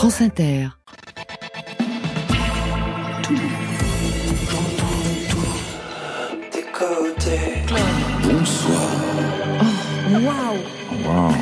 France Inter. Bonsoir. Waouh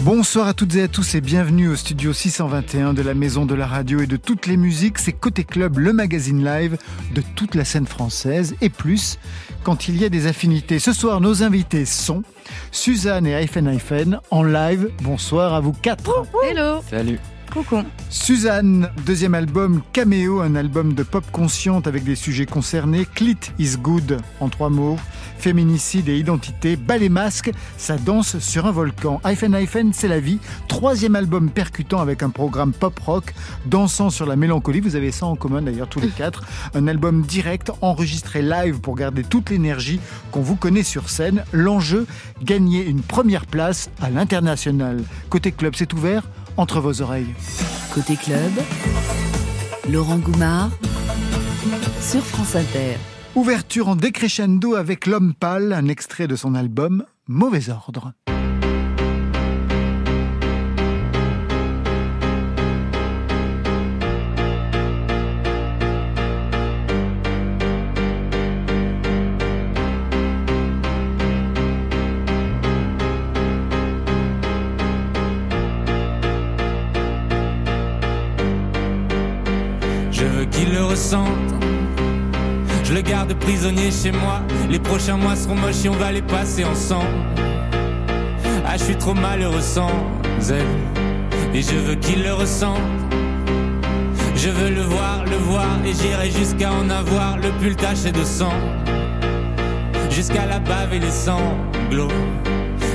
Bonsoir à toutes et à tous et bienvenue au studio 621 de la Maison de la Radio et de toutes les musiques. C'est Côté Club, le magazine live de toute la scène française et plus quand il y a des affinités. Ce soir, nos invités sont Suzanne et Hyphen Hyphen en live. Bonsoir à vous quatre. Hello Salut. Coucou Suzanne, deuxième album Caméo, un album de pop consciente avec des sujets concernés. Clit is good en trois mots. Féminicide et identité. Ballet masque, ça danse sur un volcan. Hyphen Hyphen, c'est la vie. Troisième album percutant avec un programme pop rock, dansant sur la mélancolie. Vous avez ça en commun d'ailleurs tous les quatre. Un album direct, enregistré live pour garder toute l'énergie qu'on vous connaît sur scène. L'enjeu, gagner une première place à l'international. Côté club, c'est ouvert entre vos oreilles. Côté club, Laurent Goumard sur France Inter. Ouverture en décrescendo avec L'Homme Pâle, un extrait de son album Mauvais Ordre. Je le garde prisonnier chez moi. Les prochains mois seront moches et on va les passer ensemble. Ah, je suis trop malheureux sans elle. Et je veux qu'il le ressente. Je veux le voir, le voir, et j'irai jusqu'à en avoir le pull taché de sang. Jusqu'à la bave et les sanglots.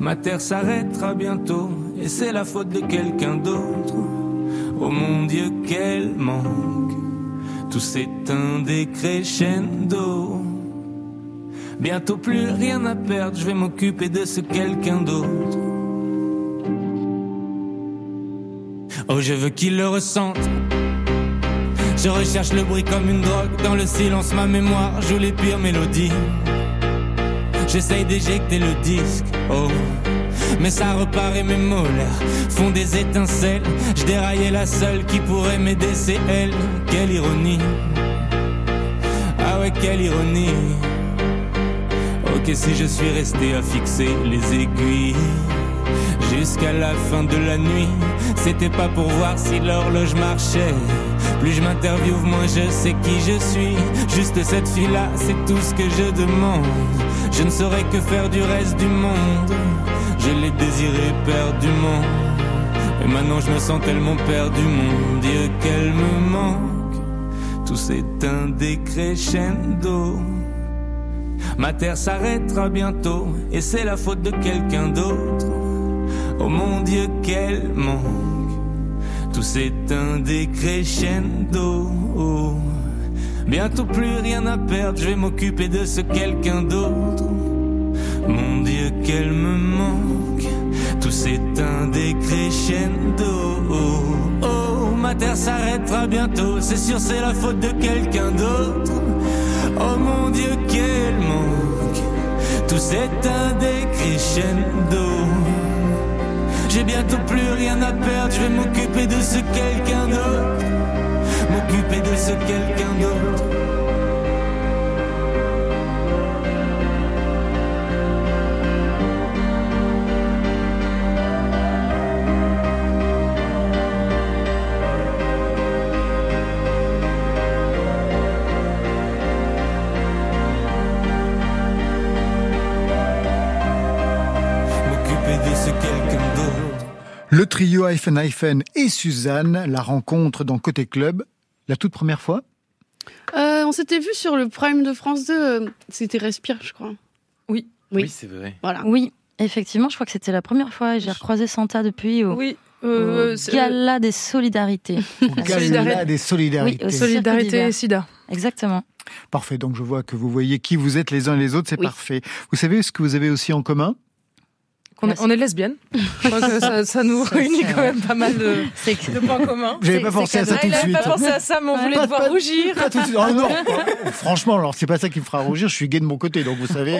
Ma terre s'arrêtera bientôt et c'est la faute de quelqu'un d'autre. Oh mon Dieu, quel manque, tout s'éteint des crescendo. Bientôt plus rien à perdre, je vais m'occuper de ce quelqu'un d'autre. Oh, je veux qu'il le ressente. Je recherche le bruit comme une drogue, dans le silence ma mémoire joue les pires mélodies. J'essaye d'éjecter le disque, oh. Mais ça repart et mes molaires font des étincelles. Je déraillais la seule qui pourrait m'aider, c'est elle. Quelle ironie. Ah ouais, quelle ironie. Ok, si je suis resté à fixer les aiguilles jusqu'à la fin de la nuit, c'était pas pour voir si l'horloge marchait. Plus je m'interviewe, moins je sais qui je suis. Juste cette fille-là, c'est tout ce que je demande. Je ne saurais que faire du reste du monde. Je l'ai désiré perdument. Et maintenant je me sens tellement perdu, mon Dieu, qu'elle me manque. Tout s'éteint des crescendo. Ma terre s'arrêtera bientôt, et c'est la faute de quelqu'un d'autre. Oh mon Dieu, quel manque. Tout s'éteint des crescendo. Bientôt plus rien à perdre, je vais m'occuper de ce quelqu'un d'autre. Mon Dieu, qu'elle me manque. Tout s'éteint des crescendo. Oh, ma terre s'arrêtera bientôt, c'est sûr, c'est la faute de quelqu'un d'autre. Oh mon Dieu, quel manque. Tout s'éteint des crescendo. J'ai bientôt plus rien à perdre, je vais m'occuper de ce quelqu'un d'autre. M'occuper de ce quelqu'un d'autre. Le trio Hyphen Hyphen et Suzanne, la rencontre dans Côté Club, la toute première fois? Euh, on s'était vu sur le Prime de France 2. euh, C'était Respire, je crois. Oui, Oui. c'est vrai. Voilà. Oui, effectivement, je crois que c'était la première fois et j'ai recroisé Santa depuis. Au... Oui. Euh, au Gala des solidarités. Gala des solidarités. Oui, Solidarité et SIDA. Exactement. Parfait, donc je vois que vous voyez qui vous êtes les uns et les autres, c'est Oui. parfait. Vous savez ce que vous avez aussi en commun? On est, on est lesbienne. Je crois que ça, ça nous réunit quand même pas mal de, de points communs. J'avais pas pensé à ça tout de suite. pas pensé à ça, mais on voulait Pas- devoir pas- rougir. Pas tout de suite. Oh non Franchement, alors c'est pas ça qui me fera rougir, je suis gay de mon côté, donc vous savez, euh,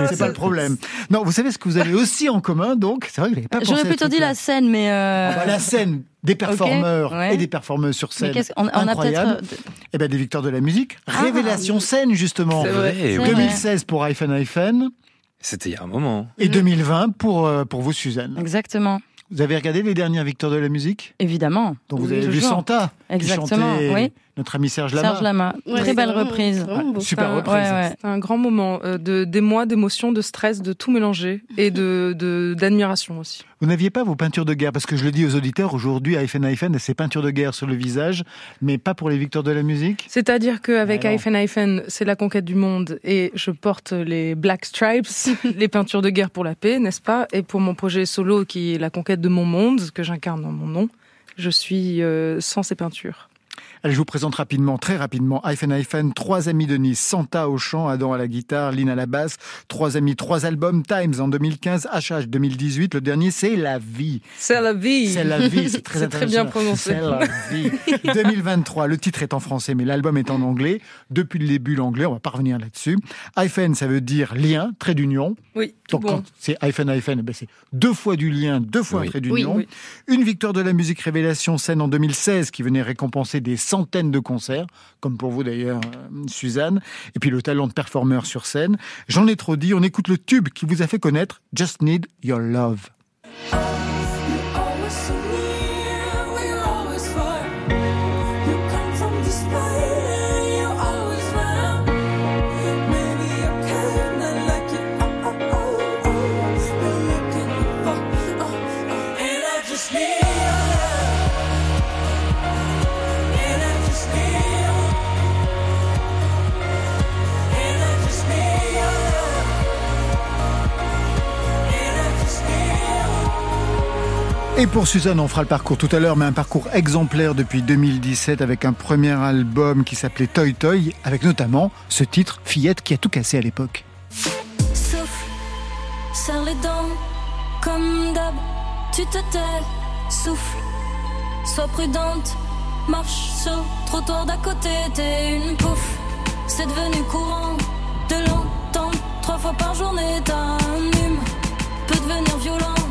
Ouais, c'est pas le problème. Non, vous savez ce que vous avez aussi en commun, donc c'est vrai que vous n'avez pas pensé J'aurais plutôt dit la scène, mais. euh, Ah bah, la scène des performeurs ouais. et des performeuses sur scène. qu'est-ce qu'on on a Incroyable. peut-être. euh, Eh ben des victoires de la musique. Ah. Révélation scène justement. C'est vrai. 2016 pour iPhone iPhone C'était il y a un moment. et 2020 pour euh, pour vous Suzanne. Exactement. Vous avez regardé les dernières victoires de la musique? Évidemment. Donc vous Oui, avez vu. Santa qui Exactement, chantait oui. Notre ami Serge Lama. Serge Lama. Ouais, Très belle reprise. Super reprise. Ouais, ouais. C'est un grand moment euh, de des mois d'émotions, de stress, de tout mélanger et de de- d'admiration aussi. Vous n'aviez pas vos peintures de guerre? Parce que je le dis aux auditeurs aujourd'hui iPhone iPhone a ses peintures de guerre sur le visage mais pas pour les victoires de la musique? C'est-à-dire qu'avec iPhone iPhone, c'est la conquête du monde et je porte les Black Stripes, les peintures de guerre pour la paix, n'est-ce pas? Et pour mon projet solo qui est la conquête de mon monde, que j'incarne dans mon nom, je suis euh, sans ces peintures. Allez, je vous présente rapidement, très rapidement, iPhone iPhone, trois amis de Nice, Santa au chant, Adam à la guitare, Lynn à la basse, trois amis, trois albums, Times en 2015, HH 2018, le dernier c'est La Vie. C'est la vie C'est la vie, c'est très C'est très bien prononcé. C'est la vie. 2023, le titre est en français, mais l'album est en anglais. Depuis le début, l'anglais, on va pas revenir là-dessus. iPhone, ça veut dire lien, trait d'union. Oui, tout Donc bon. quand c'est iPhone, iPhone, eh ben, c'est deux fois du lien, deux fois un Oui. trait d'union. Oui, Une victoire de la musique révélation scène en 2016 qui venait récompenser des centaines de concerts, comme pour vous d'ailleurs, euh, Suzanne. Et puis le talent de performeur sur scène. J'en ai trop dit, on écoute le tube qui vous a fait connaître Just Need Your Love. Et pour Suzanne, on fera le parcours tout à l'heure, mais un parcours exemplaire depuis 2017 avec un premier album qui s'appelait Toy Toy, avec notamment ce titre Fillette qui a tout cassé à l'époque. Souffle, serre les dents, comme d'hab, tu te tais, souffle, sois prudente, marche sur le trottoir d'à côté, t'es une pouffe, c'est devenu courant. De l'entendre trois fois par journée, ta hume peut devenir violent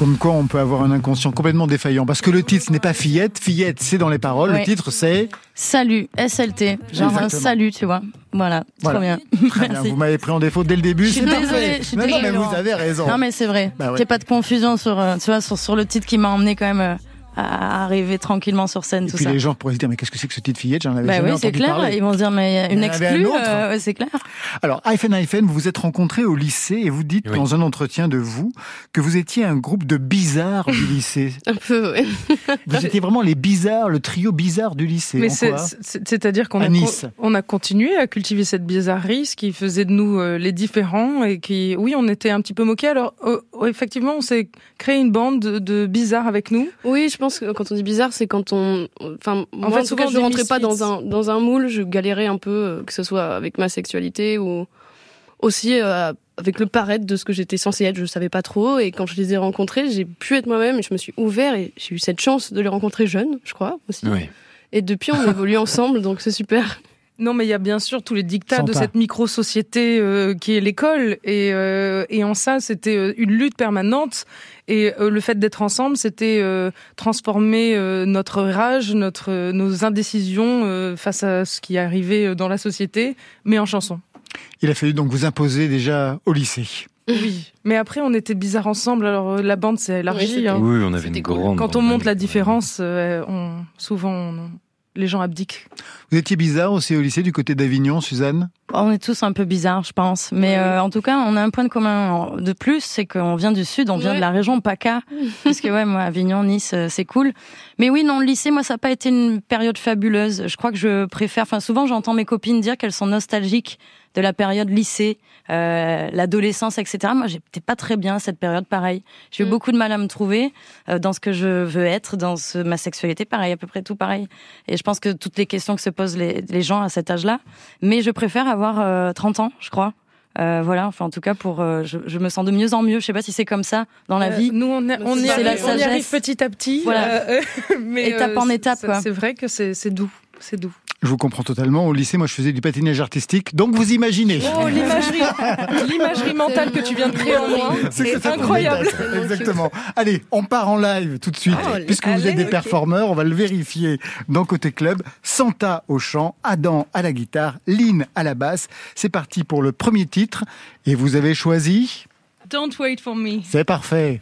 Comme quoi on peut avoir un inconscient complètement défaillant. Parce que le titre ce n'est pas Fillette, Fillette c'est dans les paroles, le titre c'est... Salut, SLT. Genre un salut, tu vois. Voilà, Voilà. trop bien. Très bien, vous m'avez pris en défaut dès le début, Je suis désolée, je suis non, non, mais vous avez raison. Non mais c'est vrai. Bah ouais. Qu'il n'y ait pas de confusion sur, euh, tu vois, sur, sur le titre qui m'a emmené quand même euh, à arriver tranquillement sur scène, Et tout puis ça. les gens pourraient se dire, mais qu'est-ce que c'est que ce titre Fillette? J'en avais Bah jamais oui, c'est clair. parler. Ils vont se dire, mais Il une exclue, euh, ouais, c'est clair. Alors, iPhone iPhone, vous vous êtes rencontrés au lycée et vous dites Oui. dans un entretien de vous que vous étiez un groupe de bizarres du lycée. Un peu, ouais. Vous étiez vraiment les bizarres, le trio bizarre du lycée. Mais En c'est- c'est-à-dire qu'on À a, Nice. on a continué à cultiver cette bizarrerie, ce qui faisait de nous euh, les différents et qui, oui, on était un petit peu moqués. Alors, euh, effectivement, on s'est créé une bande de, de bizarres avec nous. Oui, je pense que quand on dit bizarre, c'est quand on. Enfin, moi, en fait, tout souvent cas, je rentrais pas dans un, dans un moule, je galérais un peu, euh, que ce soit avec ma sexualité ou aussi euh, avec le paraître de ce que j'étais censée être, je savais pas trop. Et quand je les ai rencontrés, j'ai pu être moi-même et je me suis ouvert et j'ai eu cette chance de les rencontrer jeunes, je crois, aussi. Oui. Et depuis, on évolue ensemble, donc c'est super. Non, mais il y a bien sûr tous les dictats de cette micro-société euh, qui est l'école. Et, euh, et en ça, c'était euh, une lutte permanente. Et euh, le fait d'être ensemble, c'était euh, transformer euh, notre rage, notre, nos indécisions euh, face à ce qui arrivait dans la société, mais en chanson. Il a fallu donc vous imposer déjà au lycée. Oui. Mais après, on était bizarres ensemble. Alors, la bande s'est Oui, élargie. hein. Oui, on avait une grande. Quand on monte la différence, euh, on, souvent, on- les gens abdiquent. Vous étiez bizarre aussi au lycée du côté d'Avignon, Suzanne? On est tous un peu bizarres, je pense. Mais euh, en tout cas, on a un point de commun de plus, c'est qu'on vient du sud, on vient de la région PACA. parce que ouais, moi, Avignon, Nice, euh, c'est cool. Mais oui, non, le lycée, moi, ça n'a pas été une période fabuleuse. Je crois que je préfère... Enfin, souvent, j'entends mes copines dire qu'elles sont nostalgiques de la période lycée, euh, l'adolescence, etc. Moi, j'étais pas très bien cette période, pareil. J'ai eu mm. beaucoup de mal à me trouver euh, dans ce que je veux être, dans ce, ma sexualité, pareil, à peu près tout pareil. Et je pense que toutes les questions que se posent les, les gens à cet âge-là. Mais je préfère avoir euh, 30 ans, je crois. Euh, voilà, enfin en tout cas pour, euh, je, je, me sens de mieux en mieux. Je sais pas si c'est comme ça dans la euh, vie. Nous on, on, y, arrive, on y arrive petit à petit, voilà. mais étape en étape. C'est vrai que c'est doux, c'est doux. Je vous comprends totalement. Au lycée, moi, je faisais du patinage artistique. Donc, vous imaginez. Oh, l'imagerie, mentale que tu viens de créer en moi. C'est incroyable. Exactement. Allez, on part en live tout de suite. Oh, puisque vous êtes des performeurs, on va le vérifier dans Côté Club. Santa au chant, Adam à la guitare, Lynn à la basse. C'est parti pour le premier titre. Et vous avez choisi Don't wait for me. C'est parfait.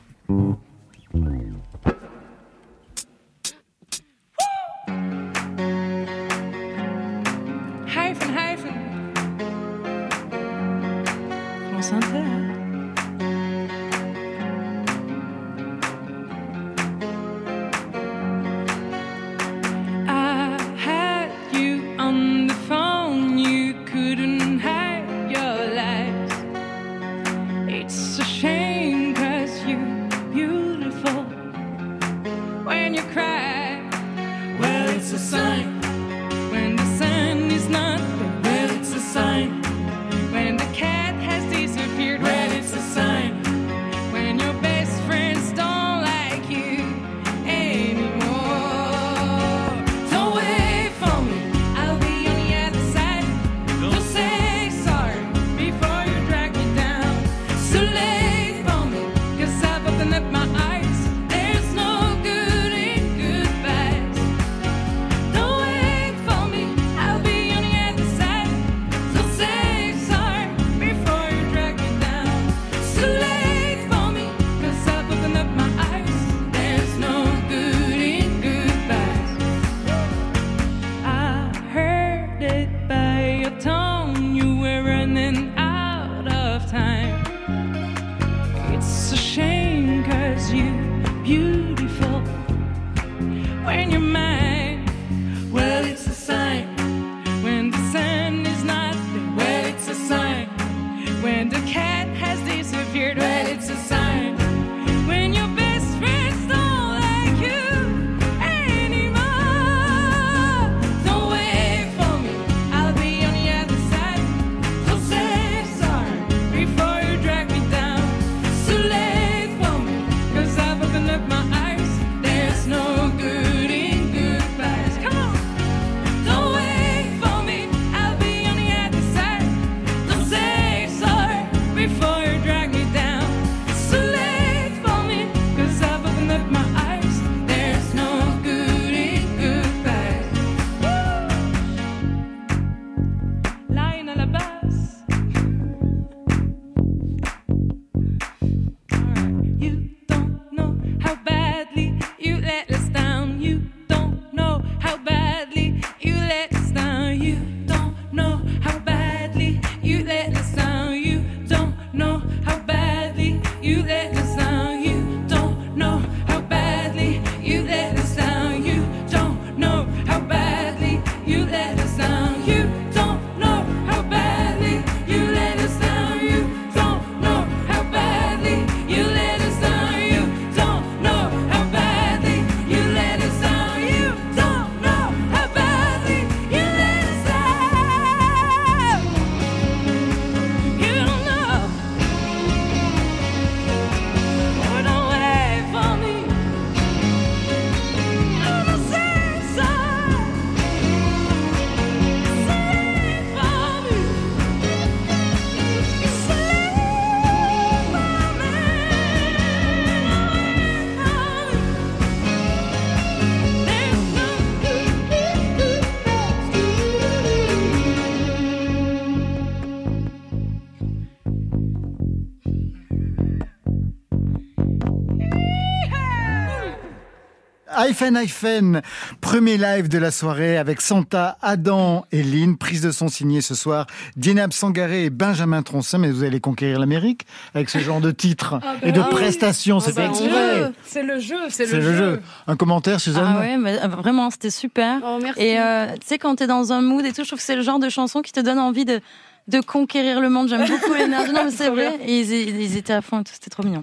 Hyphen Hyphen, premier live de la soirée avec Santa, Adam et Lynn. Prise de son signée ce soir, Dienab Sangaré et Benjamin Troncin. Mais vous allez conquérir l'Amérique avec ce genre de titres Ah et de prestations. C'était bah, exprès. C'est le jeu, c'est le jeu. Un commentaire, Suzanne? Ah ouais, mais, euh, vraiment, c'était super. Oh, merci. Et euh, tu sais, quand t'es dans un mood et tout, je trouve que c'est le genre de chanson qui te donne envie de, de conquérir le monde. J'aime beaucoup l'énergie. Non, mais c'est vrai. Et ils, ils étaient à fond et tout, c'était trop mignon.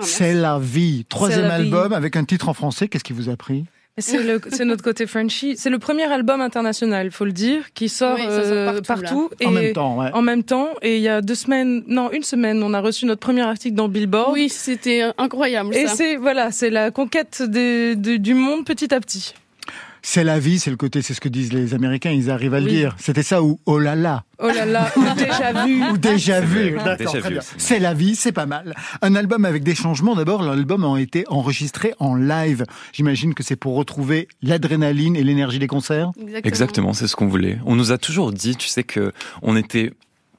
C'est la vie. Troisième vie. album avec un titre en français. Qu'est-ce qui vous a pris? C'est notre côté Frenchy. C'est le premier album international, faut le dire, qui sort, Oui, ça sort euh, partout, et En même temps, ouais. En même temps, et il y a deux semaines, non, une semaine, on a reçu notre premier article dans Billboard. Oui, c'était incroyable. Et c'est voilà, c'est la conquête des- de- du monde petit à petit. C'est la vie, c'est le côté, c'est ce que disent les Américains, ils arrivent à le Oui. dire. C'était ça ou oh là là Oh là là, ou déjà vu. ou déjà vu. vrai, D'accord, très bien. C'est la vie, c'est pas mal. Un album avec des changements. D'abord, l'album a été enregistré en live. J'imagine que c'est pour retrouver l'adrénaline et l'énergie des concerts? Exactement, c'est ce qu'on voulait. On nous a toujours dit, tu sais, que on était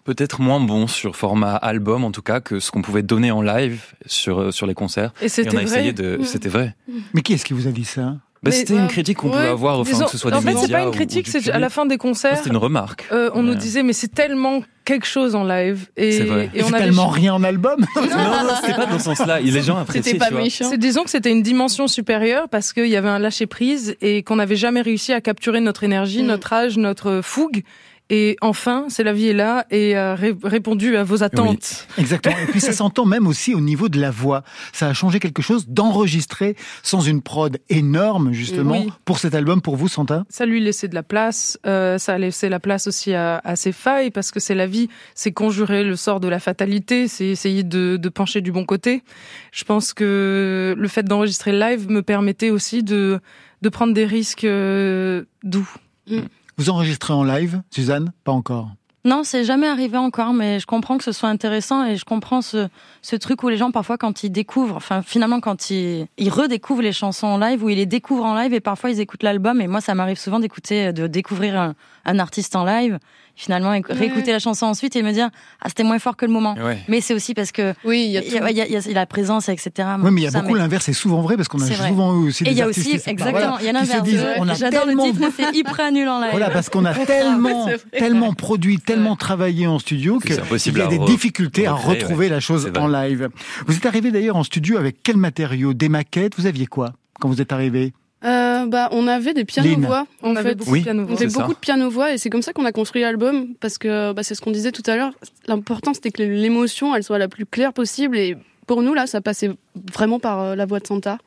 peut-être moins bon sur format album, en tout cas, que ce qu'on pouvait donner en live sur, euh, sur les concerts. Et Et c'était on a essayé vrai. de. C'était vrai. Mais qui est-ce qui vous a dit ça? Bah, c'était euh, une critique qu'on ouais, pouvait avoir, enfin, Disons, que ce soit en des fait, médias. c'est pas une critique, c'est à la fin des concerts. C'était une remarque. euh, on nous disait mais c'est tellement quelque chose en live et, C'est vrai. et on C'est avait tellement rien en album. Non, non, c'était pas dans ce sens-là. Les gens apprécient, C'était pas tu vois. méchant. C'est disons que c'était une dimension supérieure parce qu'il y avait un lâcher prise et qu'on n'avait jamais réussi à capturer notre énergie, Mm. notre âge, notre fougue. Et enfin, c'est la vie est là et a ré- répondu à vos attentes. Exactement. Et puis ça s'entend même aussi au niveau de la voix. Ça a changé quelque chose d'enregistrer sans une prod énorme, justement, Oui. pour cet album, pour vous, Santa? Ça lui laissait de la place, euh, ça a laissé la place aussi à, à ses failles parce que c'est la vie, c'est conjurer le sort de la fatalité, c'est essayer de, de pencher du bon côté. Je pense que le fait d'enregistrer le live me permettait aussi de, de prendre des risques euh, doux. Vous enregistrez en live, Suzanne? Pas encore. Non, c'est jamais arrivé encore, mais je comprends que ce soit intéressant et je comprends ce, truc où les gens, parfois, quand ils découvrent, enfin, finalement, quand ils, redécouvrent les chansons en live, ou ils les découvrent en live et parfois ils écoutent l'album. Et moi, ça m'arrive souvent d'écouter, de découvrir un artiste en live, finalement, et réécouter la chanson ensuite et me dire, ah, c'était moins fort que le moment. Ouais. Mais c'est aussi parce que Oui, il y a il y, a, il y a- il y a la présence, etc. Oui, mais il y a Ça, beaucoup l'inverse, c'est souvent vrai parce qu'on a souvent eu aussi Et des il y a aussi, exactement, voilà, il y a l'inverse. disent, on a J'adore le tellement titre, mais c'est hyper nul en live. Voilà, parce qu'on a tellement, tellement produit, tellement travaillé en studio C'est qu'il impossible y a des difficultés à retrouver la chose en live. Vous êtes arrivé d'ailleurs en studio avec quel matériau? Des maquettes? Vous aviez quoi quand vous êtes arrivé? Bah, on avait des pianos-voix. On en avait fait. beaucoup Oui. de piano On ça. beaucoup de piano-voix et c'est comme ça qu'on a construit l'album parce que bah, c'est ce qu'on disait tout à l'heure. L'important c'était que l'émotion elle soit la plus claire possible et pour nous là ça passait vraiment par euh, la voix de Santa.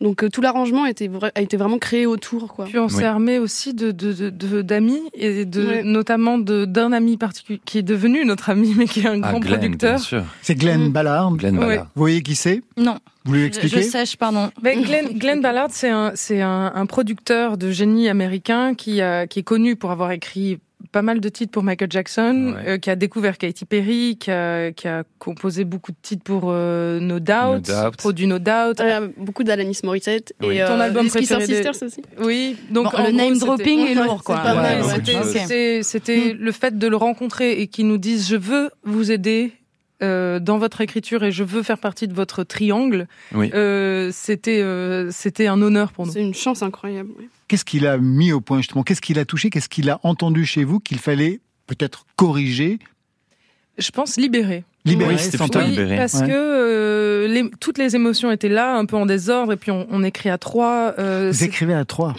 Donc euh, tout l'arrangement a été vraiment créé autour quoi. Puis on Oui. s'est armé aussi de de- de- de- d'amis et de Ouais. notamment de d'un ami particulier qui est devenu notre ami mais qui est un Ah, grand Glenn, bien producteur. sûr. C'est Glenn Mm. Ballard. Glenn Ouais. Ballard. Vous voyez qui c'est? Non, Vous lui je, expliquez je sèche, pardon. Ben, Glenn, Glenn Ballard, c'est un, c'est un, un producteur de génie américain qui, a, qui est connu pour avoir écrit pas mal de titres pour Michael Jackson, Ouais. euh, qui a découvert Katy Perry, qui a, qui a composé beaucoup de titres pour euh, No Doubt, No Doubt. produit No Doubt. Euh, beaucoup d'Alanis Morissette Oui. et euh, Ton album préféré Sisters aussi. Oui, donc Bon, le gros, name dropping est lourd, quoi. Ouais, ouais. c'était- c'était le fait de le rencontrer et qu'il nous dise je veux vous aider euh, dans votre écriture et je veux faire partie de votre triangle. Oui. Euh, c'était euh, c'était un honneur pour nous. C'est une chance incroyable. Qu'est-ce qu'il a mis au point justement? Qu'est-ce qu'il a touché? Qu'est-ce qu'il a entendu chez vous qu'il fallait peut-être corriger, Je pense libérer. libérer Oui, plutôt Oui, libéré. parce Ouais. que euh, les, toutes les émotions étaient là, un peu en désordre, et puis on, on écrit à trois. euh, Vous c'est- écrivez à trois?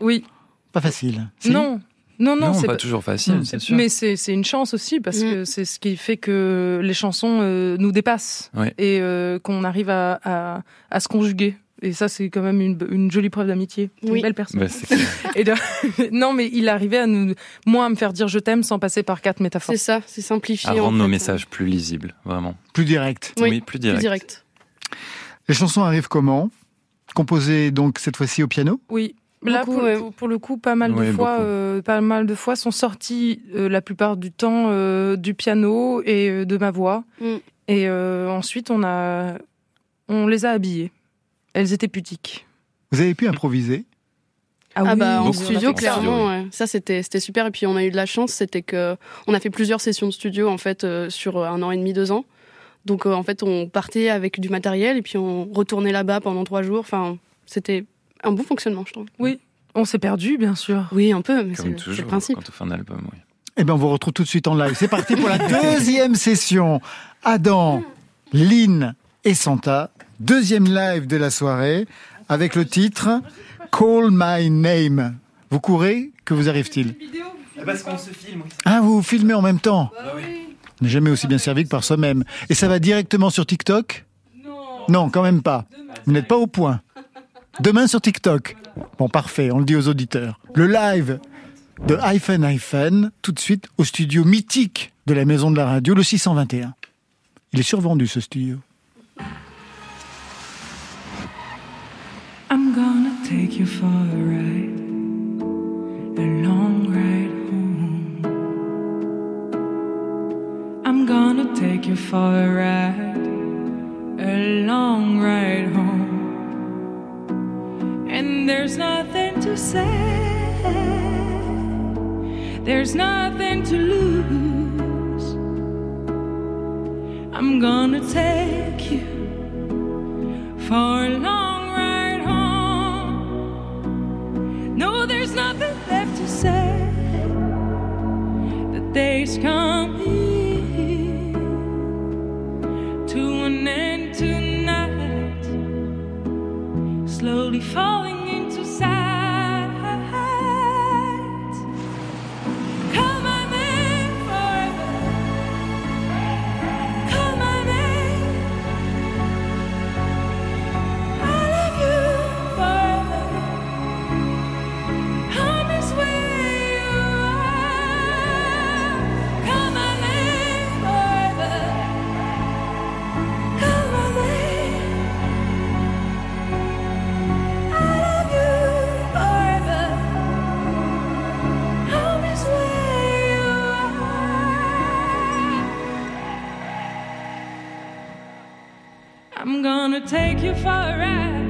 oui, Pas facile. Non, non, non, Non, c'est pas pas- toujours facile, Mm. c'est sûr. Mais c'est une chance aussi parce Mm. que c'est ce qui fait que les chansons euh, nous dépassent et euh, qu'on arrive à, à, à se conjuguer. Et ça, c'est quand même une, une jolie preuve d'amitié. Oui. Une belle personne. Bah. Et de- non, mais il arrivait à nous, moi, à me faire dire je t'aime sans passer par quatre métaphores. C'est ça, c'est simplifié. à en rendre nos fait. messages plus lisibles, vraiment. Plus direct. Oui, Oui, plus Plus direct. direct. Les chansons arrivent comment? Composées donc cette fois-ci au piano? Oui. Là, Beaucoup, pour, ouais. pour- pour le coup, pas mal de Oui, fois, euh, pas mal de fois sont sorties euh, la plupart du temps euh, du piano et euh, de ma voix. Mm. Et euh, ensuite, on a, on les a habillées. Elles étaient putiques. Vous avez pu improviser? Ah, bah en Beaucoup. studio En studio, clairement ouais. ça c'était c'était super et puis on a eu de la chance c'était que on a fait plusieurs sessions de studio en fait euh, sur un an et demi deux ans donc euh, en fait on partait avec du matériel et puis on retournait là-bas pendant trois jours enfin c'était un bon fonctionnement, je trouve. Oui, on s'est perdu, bien sûr. Oui, un peu, mais Comme c'est le principe. quand on fait un album, oui. Eh bien, on vous retrouve tout de suite en live. C'est parti pour la deuxième session. Adam, Lynn et Santa. Deuxième live de la soirée avec le titre Call My Name. Vous courez Que vous arrive-t-il? Parce qu'on se filme, Ah, vous vous filmez en même temps? On n'est jamais aussi bien servi que par soi-même. Et ça va directement sur TikTok? Non, quand même pas. Vous n'êtes pas au point. Demain sur TikTok. Bon, parfait, on le dit aux auditeurs. Le live de Hyphen Hyphen, tout de suite au studio mythique de la maison de la radio, le 621. Il est survendu ce studio. I'm gonna take you for. I'm gonna take you for a ride, a long ride home. And there's nothing to say, there's nothing to lose. I'm gonna take you for a long ride home. No, there's nothing left to say. The day's coming take you for a ride,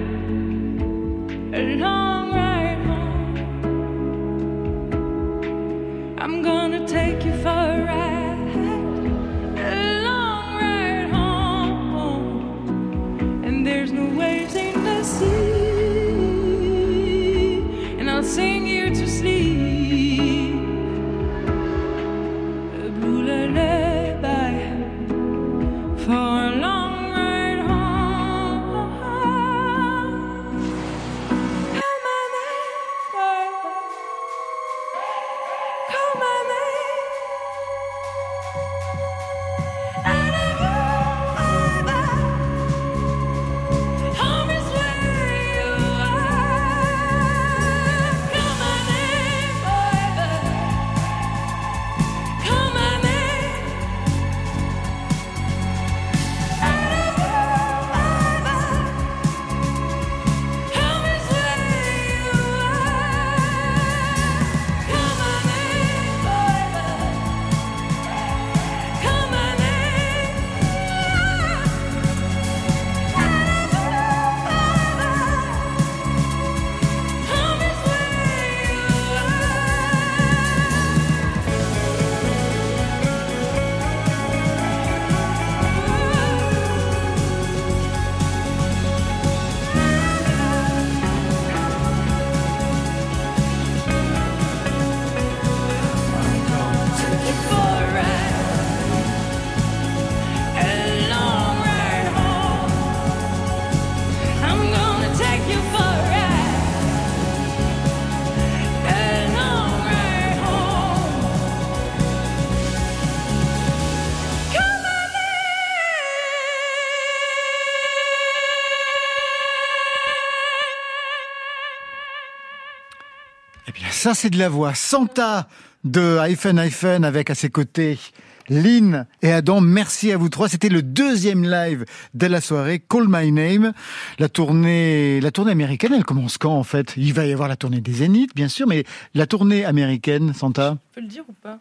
ça, c'est de la voix. Santa de Hyphen Hyphen avec à ses côtés Lynn et Adam. Merci à vous trois. C'était le deuxième live de la soirée. Call My Name. La tournée, la tournée américaine, elle commence quand, en fait? Il va y avoir la tournée des Zéniths, bien sûr, mais la tournée américaine, Santa, On peut le dire ou pas?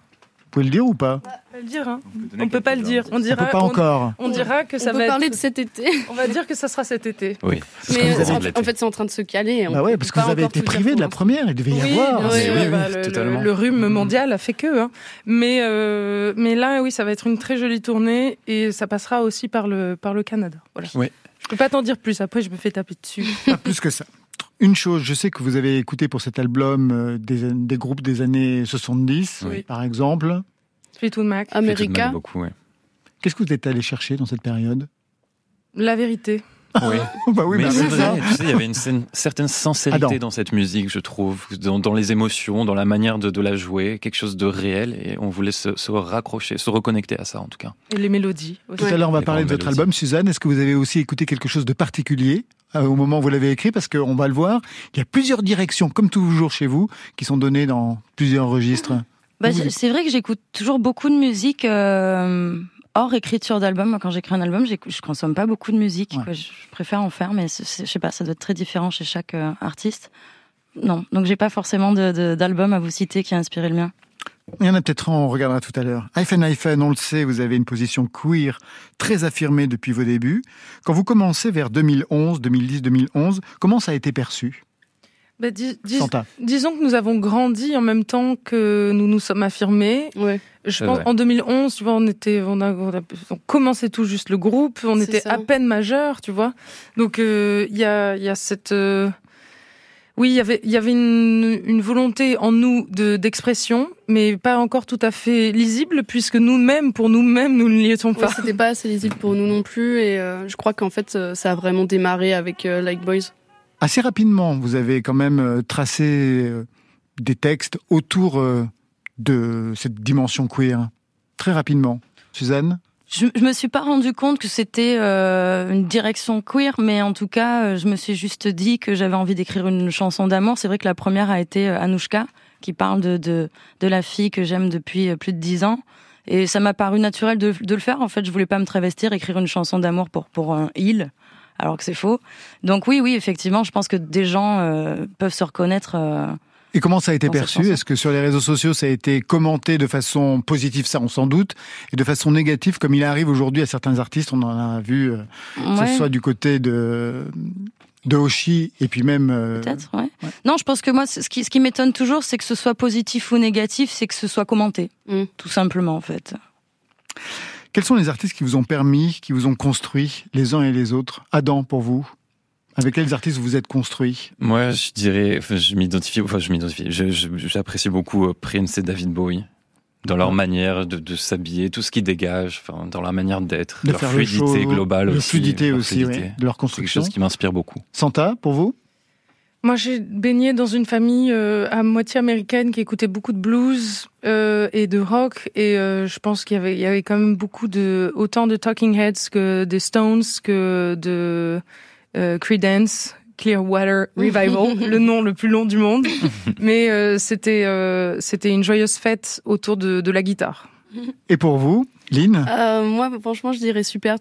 Pouvez le dire ou pas? On le dire, hein. On peut pas le dire. On On dira. peut pas on- encore. On dira que On ça peut va parler être. de cet été. On va dire que ça sera cet été. Oui. Mais euh, en, fait, c'est en train de se caler. on Bah ouais, parce que vous avez été privé de la première. Il devait y Oui, avoir. oui, oui, bah, le, totalement. le- le rhume mondial a fait que. Hein. Mais, euh, mais là, oui, ça va être une très jolie tournée et ça passera aussi par le, par le Canada. Voilà. Oui. Je peux pas t'en dire plus. Après, je me fais taper dessus. Pas plus que ça. Une chose, je sais que vous avez écouté pour cet album euh, des, des groupes des années 70, Oui. par exemple. Fleetwood Mac. Fleetwood Mac, America. beaucoup, ouais. Qu'est-ce que vous êtes allé chercher dans cette période? La vérité. Oui. Bah oui, Mais bah c'est vrai, tu sais, il y avait une certaine sincérité Adam. dans cette musique, je trouve, dans, dans les émotions, dans la manière de, de la jouer, quelque chose de réel, et on voulait se, se raccrocher, se reconnecter à ça en tout cas. Et les mélodies aussi. Tout à l'heure, on va Les parler de votre mélodies. album. Suzanne, est-ce que vous avez aussi écouté quelque chose de particulier euh, au moment où vous l'avez écrit? Parce qu'on va le voir, il y a plusieurs directions, comme toujours chez vous, qui sont données dans plusieurs registres. Bah, c'est vrai que j'écoute toujours beaucoup de musique euh, hors écriture d'album. Moi, Quand j'écris un album, je consomme pas beaucoup de musique. Ouais. quoi. Je, préfère en faire, mais je sais pas, ça doit être très différent chez chaque euh, artiste. Non, donc j'ai pas forcément d'album à vous citer qui a inspiré le mien. Il y en a peut-être un, on regardera tout à l'heure. Hyphen Hyphen, on le sait, vous avez une position queer très affirmée depuis vos débuts. Quand vous commencez vers 2011, 2010, 2011, comment ça a été perçu? Bah, dis- dis- Santa disons que nous avons grandi en même temps que nous nous sommes affirmés. Ouais. Je pense en 2011, tu vois, on était, on a, on a- on commençait tout juste le groupe, on était ça. à peine majeur, tu vois. Donc euh, il y a, il y a cette, euh, oui, il y avait, il y avait une, une volonté en nous de d'expression, mais pas encore tout à fait lisible, puisque nous-mêmes, pour nous-mêmes, nous ne l'y étions Ouais, pas. c'était pas assez lisible pour nous non plus et euh, je crois qu'en fait euh, ça a vraiment démarré avec euh, Like Boys. Assez rapidement, vous avez quand même euh, tracé euh, des textes autour euh, de cette dimension queer. Très rapidement. Suzanne? Je, je me suis pas rendu compte que c'était une direction queer, mais en tout cas, je me suis juste dit que j'avais envie d'écrire une chanson d'amour. C'est vrai que la première a été Anouchka, qui parle de, de, la fille que j'aime depuis plus de dix ans. Et ça m'a paru naturel de, de le faire. En fait, je voulais pas me travestir, écrire une chanson d'amour pour, pour un il, alors que c'est faux. Donc oui, oui, effectivement, je pense que des gens euh, peuvent se reconnaître. euh, Et comment ça a été perçu? Est-ce que sur les réseaux sociaux, ça a été commenté de façon positive, ça on s'en doute, et de façon négative, comme il arrive aujourd'hui à certains artistes, on en a vu, euh, que ce soit du côté de, de Hoshi, et puis même... euh, Peut-être, ouais. Non, je pense que moi, ce qui, ce qui m'étonne toujours, c'est que ce soit positif ou négatif, c'est que ce soit commenté. Mm. Tout simplement, en fait. Quels sont les artistes qui vous ont permis, qui vous ont construit les uns et les autres Adam, pour vous? Avec quels artistes vous vous êtes construit? Moi, je dirais, enfin, je m'identifie, enfin, je m'identifie, j'apprécie beaucoup euh, Prince et David Bowie. Dans leur manière de, de s'habiller, tout ce qui dégage, enfin, dans leur manière d'être, leur fluidité show, globale leur aussi. fluidité leur aussi, fluidité. ouais, de leur C'est quelque construction. chose qui m'inspire beaucoup. Santa, pour vous? Moi, j'ai baigné dans une famille euh, à moitié américaine qui écoutait beaucoup de blues euh, et de rock, et euh, je pense qu'il y avait, il y avait quand même beaucoup de, autant de Talking Heads que des Stones que de euh, Creedence. Clearwater Revival, le nom le plus long du monde, mais euh, c'était euh, c'était une joyeuse fête autour de, de la guitare. Et pour vous, Lynn? Euh, moi franchement je dirais Super.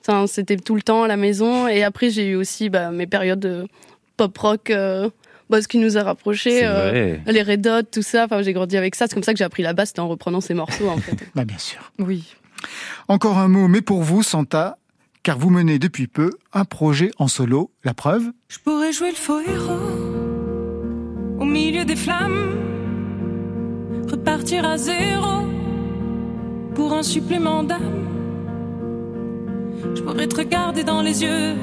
Enfin, c'était tout le temps à la maison et après j'ai eu aussi bah, mes périodes de pop rock, euh, bah, ce qui nous a rapprochés. Euh, les Red Hot, tout ça. Enfin, j'ai grandi avec ça. C'est comme ça que j'ai appris la basse, c'était en reprenant ces morceaux en fait. bah, Bien sûr. Oui. Encore un mot, mais pour vous, Santa, car vous menez depuis peu un projet en solo. La preuve? Je pourrais jouer le faux héros au milieu des flammes, repartir à zéro pour un supplément d'âme. Je pourrais te regarder dans les yeux,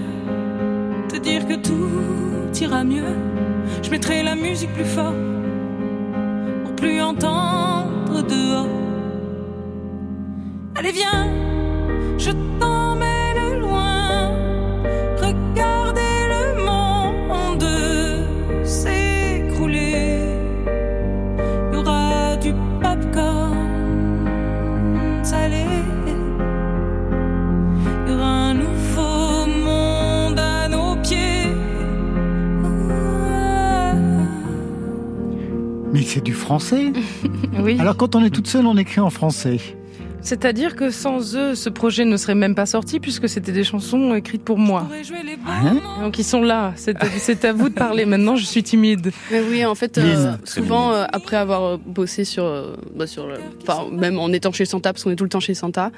te dire que tout mieux. Je mettrai la musique plus fort pour plus entendre dehors. Allez, viens, je t'emmène c'est du français Oui. Alors quand on est toute seule, on écrit en français. C'est-à-dire que sans eux, ce projet ne serait même pas sorti puisque c'était des chansons écrites pour moi. Hein bons Donc ils sont là. C'est à vous de parler. Maintenant, je suis timide. Mais oui, en fait, euh, souvent euh, après avoir euh, bossé sur, euh, bah, sur, le- enfin même en étant chez Santa, parce qu'on est tout le temps chez Santa,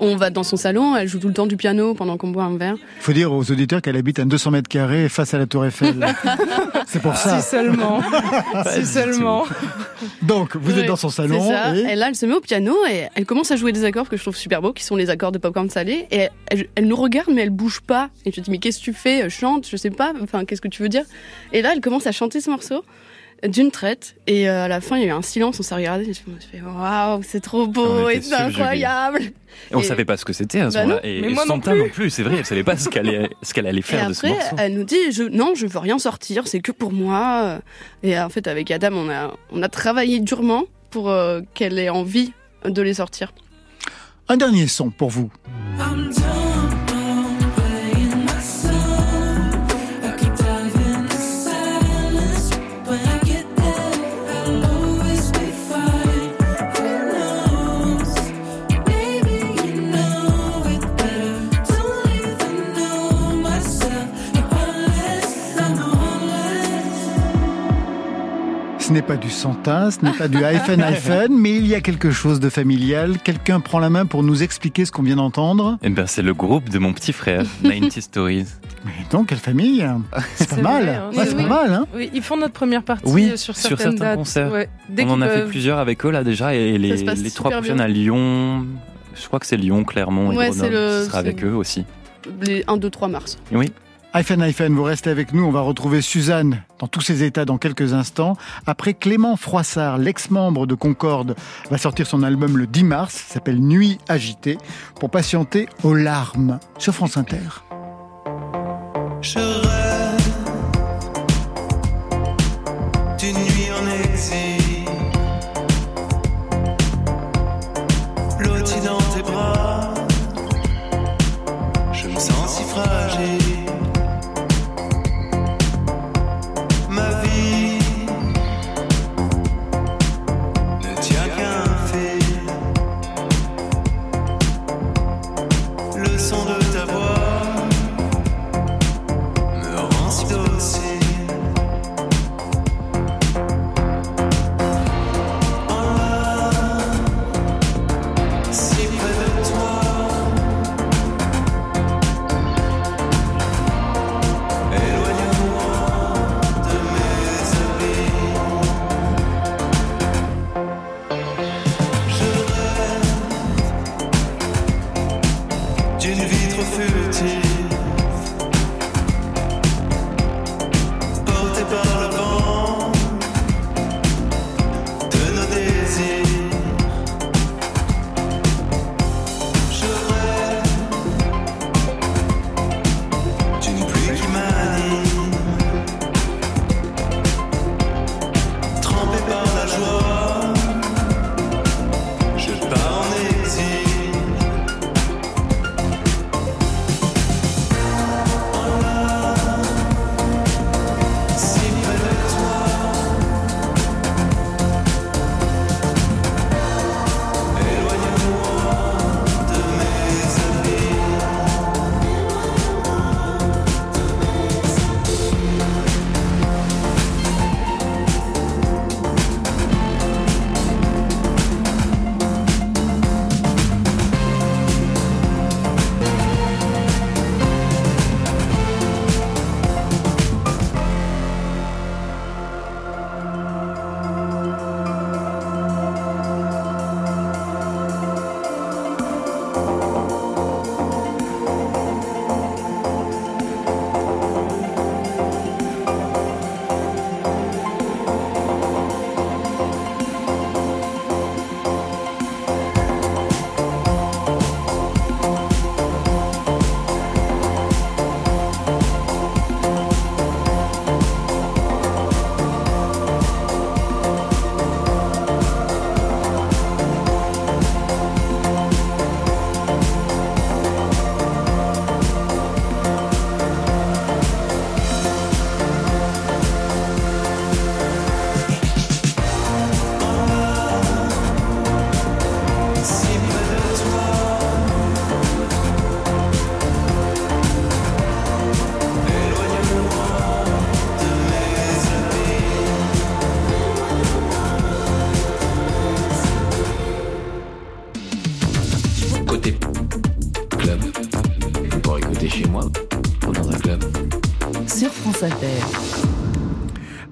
on va dans son salon, elle joue tout le temps du piano pendant qu'on boit un verre. Il faut dire aux auditeurs qu'elle habite à 200 mètres carrés face à la Tour Eiffel. c'est pour ça. Si seulement. si seulement. Donc, vous êtes dans son C'est salon ça. et... Et là, elle se met au piano et elle commence à jouer jouer des accords que je trouve super beaux, qui sont les accords de popcorn salé. Et elle, elle nous regarde, mais elle bouge pas. Et je dis, mais qu'est-ce que tu fais? Chante, je sais pas. Enfin, qu'est-ce que tu veux dire? Et là, elle commence à chanter ce morceau d'une traite. Et euh, à la fin, il y a eu un silence, on s'est regardé. Et je me suis fait, waouh, c'est trop beau et c'est incroyable. Et on Et- savait pas ce que c'était à ce Bah moment-là. Et, et non Santa non plus, c'est vrai, elle savait pas ce qu'elle allait, qu'elle allait Et faire de ce morceau. elle nous dit, je, non, je veux rien sortir, c'est que pour moi. Et en fait, avec Adam, on a, on a travaillé durement pour euh, qu'elle ait envie de les sortir. Un dernier son pour vous. Ce n'est pas du Santa, ce n'est pas du hyphen hyphen, mais il y a quelque chose de familial. Quelqu'un prend la main pour nous expliquer ce qu'on vient d'entendre. Eh ben, c'est le groupe de mon petit frère, 90 Stories. Mais donc, quelle famille C'est pas mal. vrai, hein. Ouais, c'est Oui, pas mal, hein Oui, ils font notre première partie Oui, euh, sur sur certaines certains dates. concerts. Ouais. On en a fait plusieurs avec eux là déjà, et les, trois prochaines bien. à Lyon. Je crois que c'est Lyon, Clermont et Ouais, Grenoble. c'est le- Ce sera avec eux aussi. Les 1, 2, 3 mars. Oui. Hyphen hyphen, vous restez avec nous. On va retrouver Suzanne dans tous ses états dans quelques instants. Après, Clément Froissart, l'ex-membre de Concorde, va sortir son album le 10 mars. S'appelle Nuit agitée pour patienter aux larmes sur France Inter.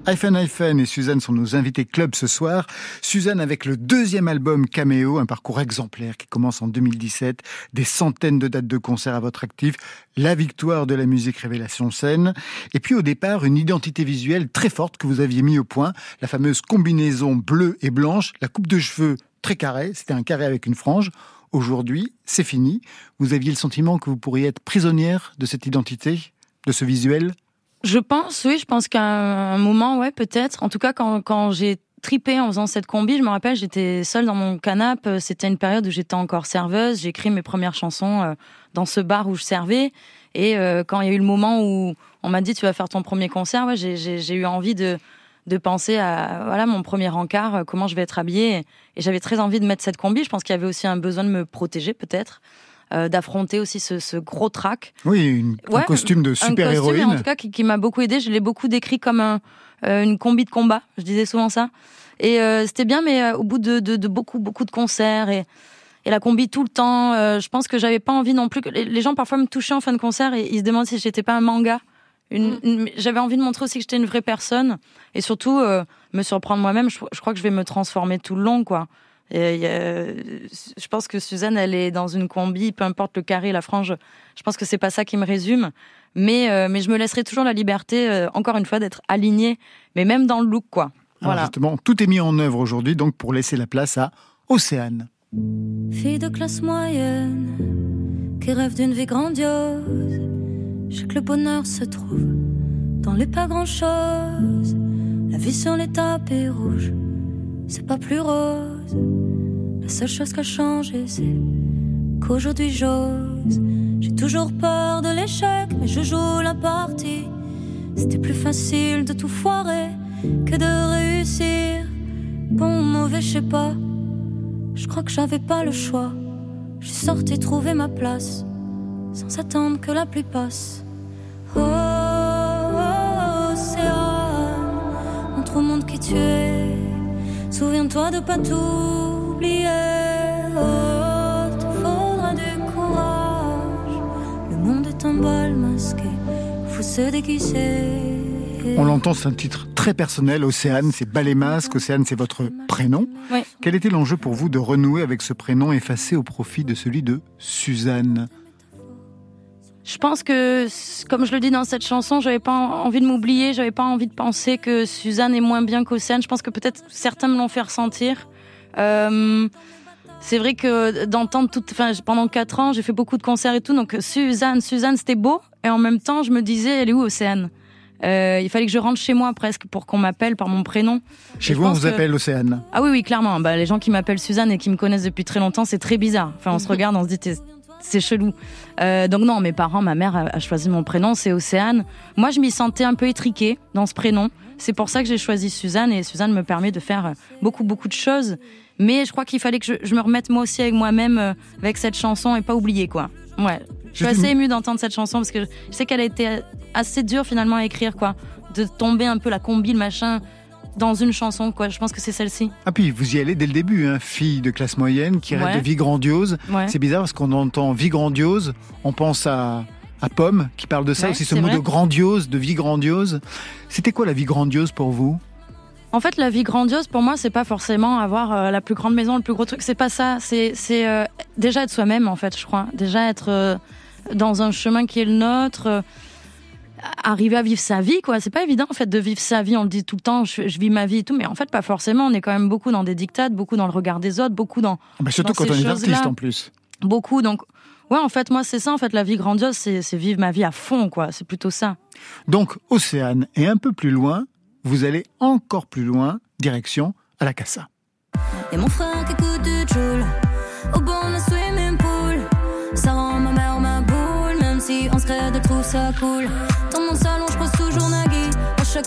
Hyphen Hyphen et Suzanne sont nos invités club ce soir. Suzanne avec le deuxième album Caméo, un parcours exemplaire qui commence en 2017, des centaines de dates de concerts à votre actif, la victoire de la musique révélation scène, et puis au départ une identité visuelle très forte que vous aviez mis au point, la fameuse combinaison bleue et blanche, la coupe de cheveux très carrée, c'était un carré avec une frange. Aujourd'hui, c'est fini. Vous aviez le sentiment que vous pourriez être prisonnière de cette identité, de ce visuel? Je pense, oui, je pense qu'à un moment, ouais, peut-être. En tout cas, quand, quand j'ai tripé en faisant cette combi, je me rappelle, j'étais seule dans mon canapé. C'était une période où j'étais encore serveuse. J'ai écrit mes premières chansons euh, dans ce bar où je servais. Et euh, quand il y a eu le moment où on m'a dit tu vas faire ton premier concert, ouais, j'ai eu envie de de penser à voilà mon premier encart, euh, comment je vais être habillée. Et j'avais très envie de mettre cette combi. Je pense qu'il y avait aussi un besoin de me protéger peut-être. Euh, d'affronter aussi ce, gros trac. Oui, un costume de super-héroïne. En tout cas, qui, m'a beaucoup aidé. Je l'ai beaucoup décrit comme un, euh, une combi de combat. Je disais souvent ça. Et euh, c'était bien, mais au bout de, de, beaucoup, beaucoup de concerts et, et la combi tout le temps, je pense que j'avais pas envie non plus que les, gens parfois me touchaient en fin de concert et ils se demandent si j'étais pas un manga. Mm. j'avais envie de montrer aussi que j'étais une vraie personne et surtout me surprendre moi-même. Je, je, crois que je vais me transformer tout le long, quoi je pense que Suzanne, elle est dans une combi, peu importe le carré, la frange. Je pense que c'est pas ça qui me résume. Mais, euh, mais je me laisserai toujours la liberté, euh, encore une fois, d'être alignée, mais même dans le look, quoi. voilà. Justement, tout est mis en œuvre aujourd'hui, donc pour laisser la place à Océane. Fille de classe moyenne, qui rêve d'une vie grandiose. Je sais que le bonheur se trouve dans les pas grand chose. La vie sur les tapis rouges c'est pas plus rose. La seule chose qui a changé, c'est qu'aujourd'hui j'ose. J'ai toujours peur de l'échec, mais je joue la partie. C'était plus facile de tout foirer que de réussir. Bon, mauvais, je sais pas. Je crois que j'avais pas le choix. J'ai sorti trouver ma place, sans attendre que la pluie passe. Oh, oh océan, montre au monde qui tu es. Souviens-toi de pas tout oublier. Oh, te faudra du courage. Le monde est un bal masqué. Faut se déguiser. On l'entend, c'est un titre très personnel. Océane, c'est Ballet Masque. Océane, c'est votre prénom. Quel était l'enjeu pour vous de renouer avec ce prénom effacé au profit de celui de Suzanne? Je pense que, comme je le dis dans cette chanson, j'avais pas envie de m'oublier, j'avais pas envie de penser que Suzanne est moins bien qu'Océane. Je pense que peut-être certains me l'ont fait ressentir. Euh, c'est vrai que d'entendre toute, enfin, pendant quatre ans, j'ai fait beaucoup de concerts et tout, donc Suzanne, Suzanne, c'était beau. Et en même temps, je me disais, elle est où Océane euh, il fallait que je rentre chez moi presque pour qu'on m'appelle par mon prénom. Chez vous, on vous appelle Océane Ah oui, oui, clairement. Bah, les gens qui m'appellent Suzanne et qui me connaissent depuis très longtemps, c'est très bizarre. Enfin, on se regarde, on se dit, c'est chelou. Euh, donc non, mes parents, ma mère a, choisi mon prénom, c'est Océane. Moi, je m'y sentais un peu étriquée dans ce prénom. C'est pour ça que j'ai choisi Suzanne et Suzanne me permet de faire beaucoup, beaucoup de choses. Mais je crois qu'il fallait que je, me remette moi aussi avec moi-même, euh, avec cette chanson et pas oublier quoi. Ouais. Je suis assez émue d'entendre cette chanson parce que je sais qu'elle a été assez dure finalement à écrire quoi. De tomber un peu la combi, le machin dans une chanson, quoi. Je pense que c'est celle-ci. Ah puis vous y allez dès le début, hein. fille de classe moyenne qui rêve de vie grandiose. C'est bizarre parce qu'on entend vie grandiose, on pense à à Pomme qui parle de ça aussi ce mot de grandiose, de vie grandiose. C'était quoi la vie grandiose pour vous? En fait, la vie grandiose, pour moi, c'est pas forcément avoir euh, la plus grande maison, le plus gros truc. C'est pas ça. C'est, c'est euh, déjà être soi-même, en fait, je crois. Déjà être euh, dans un chemin qui est le nôtre arriver à vivre sa vie, quoi. C'est pas évident, en fait, de vivre sa vie. On le dit tout le temps, je, vis ma vie et tout, mais en fait, pas forcément. On est quand même beaucoup dans des dictates, beaucoup dans le regard des autres, beaucoup dans. Ah bah surtout quand on est artiste, en plus. Beaucoup, donc. Ouais, en fait, moi, c'est ça, en fait, la vie grandiose, c'est vivre ma vie à fond, quoi. C'est plutôt ça. Donc, Océane, et un peu plus loin, vous allez encore plus loin, direction à la Casa. Et mon frère qui écoute du Joule, au bord de swimming pool. Ça rend ma mère ma boule, même si on se crée de trouve ça cool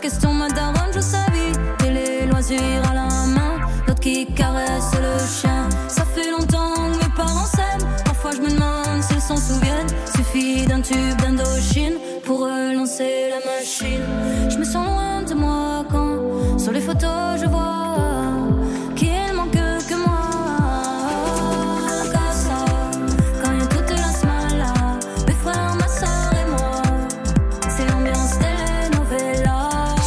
Question, ma daronne, je savais. Et les loisirs à la main, l'autre qui caresse le chien. Ça fait longtemps que mes parents s'aiment. Parfois, je me demande s'ils s'en souviennent. Suffit d'un tube d'Indochine pour relancer la machine. Je me sens loin de moi quand sur les photos je vois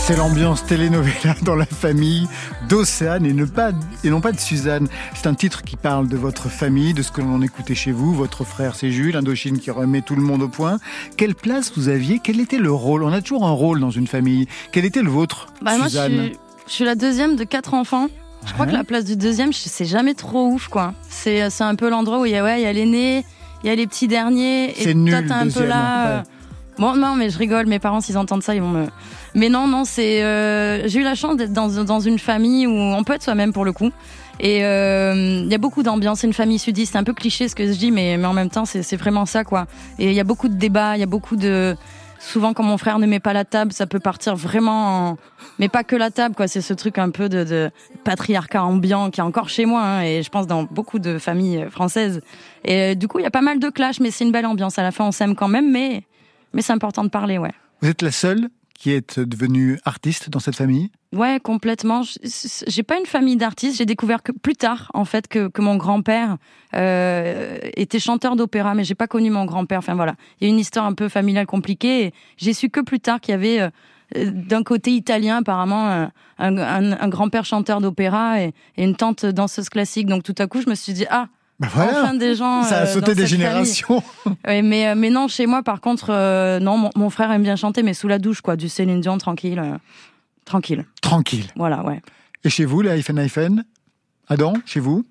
C'est l'ambiance telenovela dans la famille d'Océane et, ne pas, et non pas de Suzanne. C'est un titre qui parle de votre famille, de ce que l'on écoutait chez vous. Votre frère, c'est Jules, Indochine qui remet tout le monde au point. Quelle place vous aviez? Quel était le rôle? On a toujours un rôle dans une famille. Quel était le vôtre, Bah, moi, je Suzanne? suis, je suis la deuxième de quatre enfants. Je crois Ouais. que la place du deuxième, c'est jamais trop ouf, quoi. C'est un peu l'endroit où il y a, ouais, il y a l'aîné, il y a les petits derniers. C'est et nul, toi, t'es un peu là. ouais. Bon, non, mais je rigole. Mes parents, s'ils entendent ça, ils vont me. Mais non, non, c'est. euh, J'ai eu la chance d'être dans, une famille où on peut être soi-même pour le coup. Et euh, il y a beaucoup d'ambiance. C'est une famille sudiste. C'est un peu cliché ce que je dis, mais, en même temps, c'est vraiment ça, quoi. Et il y a beaucoup de débats. Il y a beaucoup de. Souvent, quand mon frère ne met pas la table, ça peut partir vraiment. En... Mais pas que la table, quoi. C'est ce truc un peu de, patriarcat ambiant qui est encore chez moi, hein, et je pense dans beaucoup de familles françaises. Et du coup, il y a pas mal de clash, mais c'est une belle ambiance. À la fin, on s'aime quand même, mais mais c'est important de parler, ouais. Vous êtes la seule qui est devenue artiste dans cette famille? Ouais, complètement. J'ai pas une famille d'artistes. J'ai découvert que plus tard, en fait, que, que mon grand-père euh, était chanteur d'opéra, mais j'ai pas connu mon grand-père. Enfin voilà, il y a une histoire un peu familiale compliquée. J'ai su que plus tard qu'il y avait euh, d'un côté italien apparemment un, un- un- un grand-père chanteur d'opéra et, et une tante danseuse classique. Donc tout à coup, je me suis dit ah. Bah voilà. Enfin des gens. Ça a euh, sauté des générations. Ouais, mais euh, mais non, chez moi par contre, euh, non, mon, mon frère aime bien chanter, mais sous la douche quoi, du Céline Dion tranquille, euh, tranquille. Tranquille. Voilà, ouais. Et chez vous, la Hyphen Hyphen? Adam, chez vous?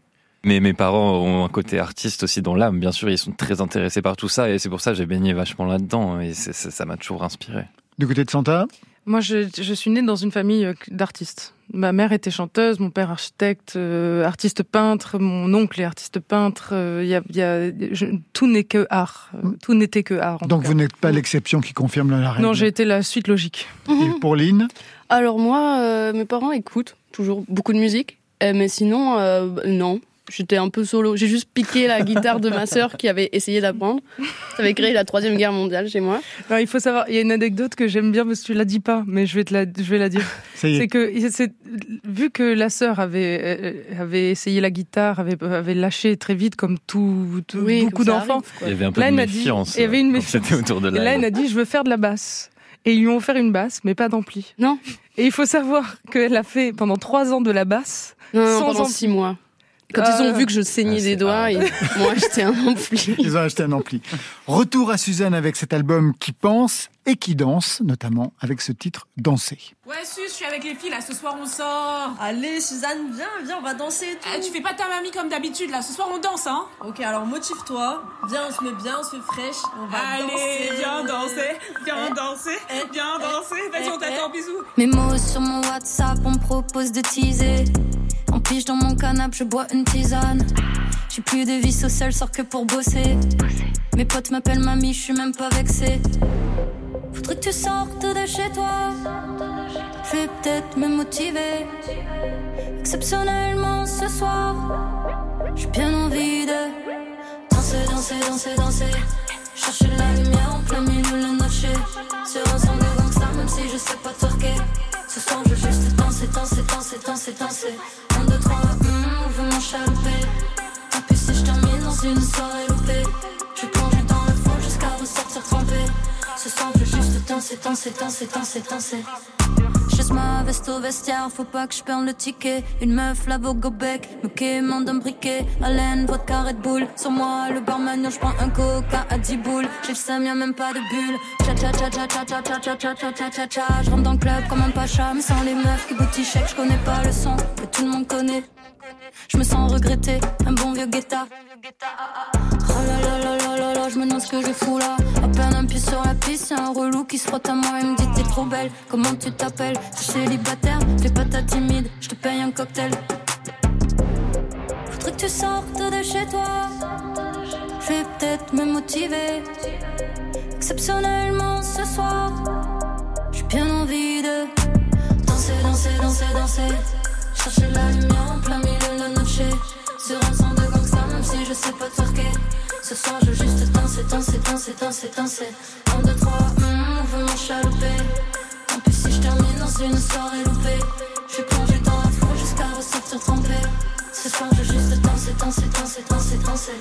Mais mes parents ont un côté artiste aussi dans l'âme, bien sûr, ils sont très intéressés par tout ça et c'est pour ça que j'ai baigné vachement là-dedans et ça m'a toujours inspiré. Du côté de Santa? Moi, je, je suis née dans une famille euh, d'artistes. Ma mère était chanteuse, mon père architecte, euh, artiste peintre, mon oncle est artiste peintre. euh, Il y a, il y a, je- tout n'est que art. Euh, Tout n'était que art. en Donc vous n'êtes pas l'exception qui confirme la règle. Non, j'ai été la suite logique. Et pour Lynn? Alors moi, euh, mes parents écoutent toujours beaucoup de musique, mais sinon, euh, non. J'étais un peu solo. J'ai juste piqué la guitare de ma sœur qui avait essayé d'apprendre. Ça avait créé la troisième guerre mondiale chez moi. Alors, il faut savoir, il y a une anecdote que j'aime bien parce que tu la dis pas, mais je vais te la, je vais la dire. C'est que c'est vu que la sœur avait euh, avait essayé la guitare, avait avait lâché très vite comme tout, tout- Oui, beaucoup d'enfants. Il y avait un peu Là, de elle m'a dit- méfiance. il y avait une euh, méfiance. C'était autour de Et là, la elle a dit, je veux faire de la basse. Et ils lui ont offert une basse, mais pas d'ampli. Non. Et il faut savoir qu'elle a fait pendant trois ans de la basse. Non, non, Sans pendant ampli. six mois. Quand ils ont vu que je saignais Ah, des doigts, ils m'ont acheté un ampli. Ils ont acheté un ampli. Retour à Suzanne avec cet album qui pense et qui danse, notamment avec ce titre Danser. Ouais, Sus, je suis avec les filles là, ce soir on sort. Allez, Suzanne, viens, viens, on va danser et tout. Eh, tu fais pas ta mamie comme d'habitude là, ce soir on danse, hein. Ok, alors motive-toi. Viens, on se met bien, on se fait fraîche. On va Allez, danser. viens danser, viens Eh, danser, eh, viens eh, danser. Vas-y, eh, on t'attend, bisous. Mes mots sur mon WhatsApp, on me propose de teaser. Pige dans mon canapé, je bois une tisane. J'ai plus de vie sociale, sors que pour bosser. Mes potes m'appellent mamie, je suis même pas vexée. Faudrait que tu sortes de chez toi. Je vais peut-être me motiver. Exceptionnellement ce soir, j'ai bien envie de danser, danser, danser, danser. Chercher la lumière en plein milieu de la noche. Sur un son de même si je sais pas twerker. Ce soir, je veux juste danser, danser, danser, danser, danser. 1, 2, 3, hum, on veut m'enchalouper. En plus, si je termine dans une soirée loupée, je vais plonger dans le fond jusqu'à ressortir trempé. Ce soir, je veux juste danser, danser, danser, danser, danser. Juste ma veste au vestiaire, faut pas que je perde le ticket. Une meuf, la au bec, me quémande un briquet. Haleine, vodka, Red Bull. Sur moi, le barman, je prends un coca à 10 boules. J'ai le seum, y'a même pas de bulle. Cha cha cha cha cha cha cha cha cha cha cha cha cha. Rentre dans le club comme un pacha, mais sans les meufs qui boutichent. Je connais pas le son que tout le monde connaît. Je me sens regretter, un bon vieux guetta. Oh là là là là là là, je me demande ce que je fous là. À peine un pied sur la piste, y'a un relou qui se frotte à moi et me dit t'es trop belle. Comment tu t'appelles? Je suis célibataire, fais pas ta timide, je te paye un cocktail. Faudrait que tu sortes de chez toi. Je vais peut-être me motiver. Exceptionnellement ce soir, j'ai bien envie de danser, danser, danser, danser. Chercher la lumière en plein milieu de la noche. Sur un son de gangsta, même si je sais pas twerker. Ce soir, je veux juste danser, danser, danser, danser, danser. 1, 2, 3, hum, on veut m'enchalouper. En plus, si je termine dans une soirée loupée, je suis plongée dans la foule jusqu'à ressortir trempée. Ce soir, je veux juste danser, danser, danser, danser, danser.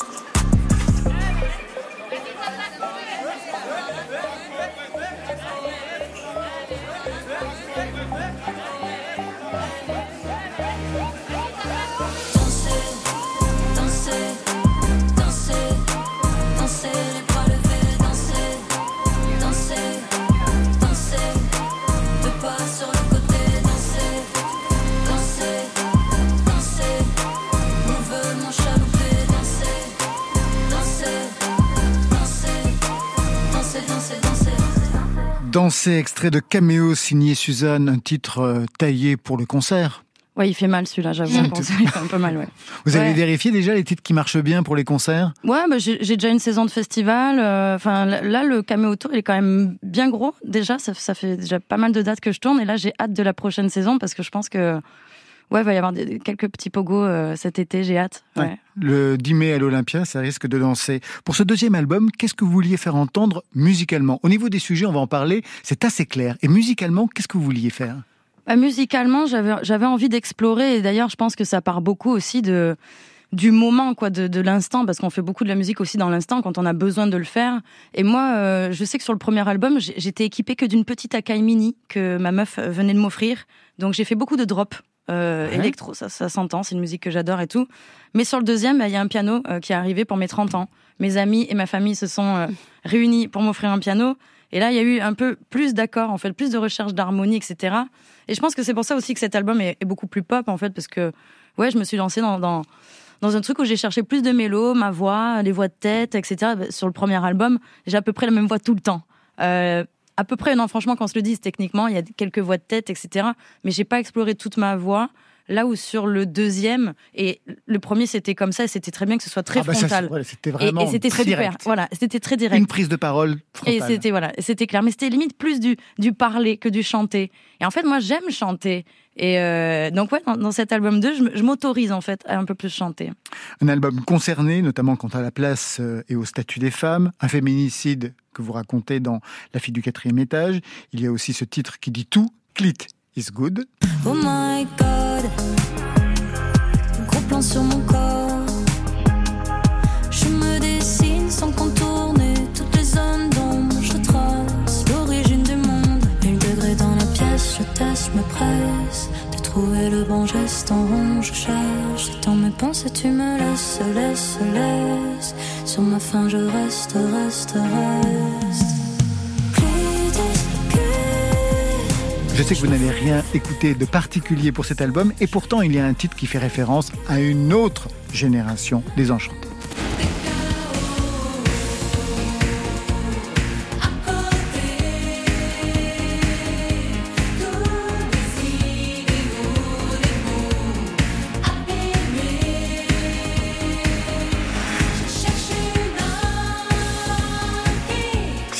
Danser, extrait de Caméo signé Suzanne, un titre euh, taillé pour le concert. Ouais, il fait mal celui-là, j'avoue. il fait un peu mal, ouais. Vous avez vérifié déjà les titres qui marchent bien pour les concerts? Ouais, bah, j'ai j'ai déjà une saison de festival. euh, Enfin, là, le Caméo Tour, il est quand même bien gros. Déjà, ça, ça fait déjà pas mal de dates que je tourne. Et là, j'ai hâte de la prochaine saison parce que je pense que, ouais, il va y avoir des- quelques petits pogos euh, cet été. J'ai hâte. Ouais. Le 10 mai à l'Olympia, ça risque de danser. Pour ce deuxième album, qu'est-ce que vous vouliez faire entendre musicalement? Au niveau des sujets, on va en parler, c'est assez clair. Et musicalement, qu'est-ce que vous vouliez faire? Bah, musicalement, j'avais envie d'explorer et d'ailleurs, je pense que ça part beaucoup aussi de du moment quoi de, de l'instant parce qu'on fait beaucoup de la musique aussi dans l'instant quand on a besoin de le faire et moi euh, je sais que sur le premier album j'étais équipée que d'une petite Akai mini que ma meuf venait de m'offrir donc j'ai fait beaucoup de drops euh, Ouais. électro ça, ça s'entend c'est une musique que j'adore et tout mais sur le deuxième bah, il y a un piano euh, qui est arrivé pour mes 30 ans mes amis et ma famille se sont euh, réunis pour m'offrir un piano et là, il y a eu un peu plus d'accords, en fait, plus de recherche d'harmonie, etc. Et je pense que c'est pour ça aussi que cet album est, est beaucoup plus pop, en fait, parce que, ouais, je me suis lancée dans, dans, dans un truc où j'ai cherché plus de mélos, ma voix, les voix de tête, etc. Bah, Sur le premier album, j'ai à peu près la même voix tout le temps. Euh, à peu près, non, franchement, qu'on se le dise techniquement, il y a quelques voix de tête, etc. Mais j'ai pas exploré toute ma voix. Là où sur le deuxième, et le premier c'était comme ça, et c'était très bien que ce soit très Ah bah frontal. c'était Et- vraiment et, c'était très super. direct. Voilà, c'était très direct. Une prise de parole Et frontale. c'était voilà, c'était clair. Mais c'était limite plus du du parler que du chanter. Et en fait, moi, j'aime chanter. Et euh, donc ouais, dans, dans cet album 2, je, me- je m'autorise en fait à un peu plus chanter. Un album concerné, notamment quant à la place euh, et au statut des femmes, un féminicide que vous racontez dans La fille du quatrième étage. Il y a aussi ce titre qui dit tout, Clit is good. Oh my god, gros plan sur mon corps. Je me dessine sans contourner je. Je sais que vous n'avez rien écouté de particulier pour cet album, et pourtant il y a un titre qui fait référence à une autre génération désenchantée.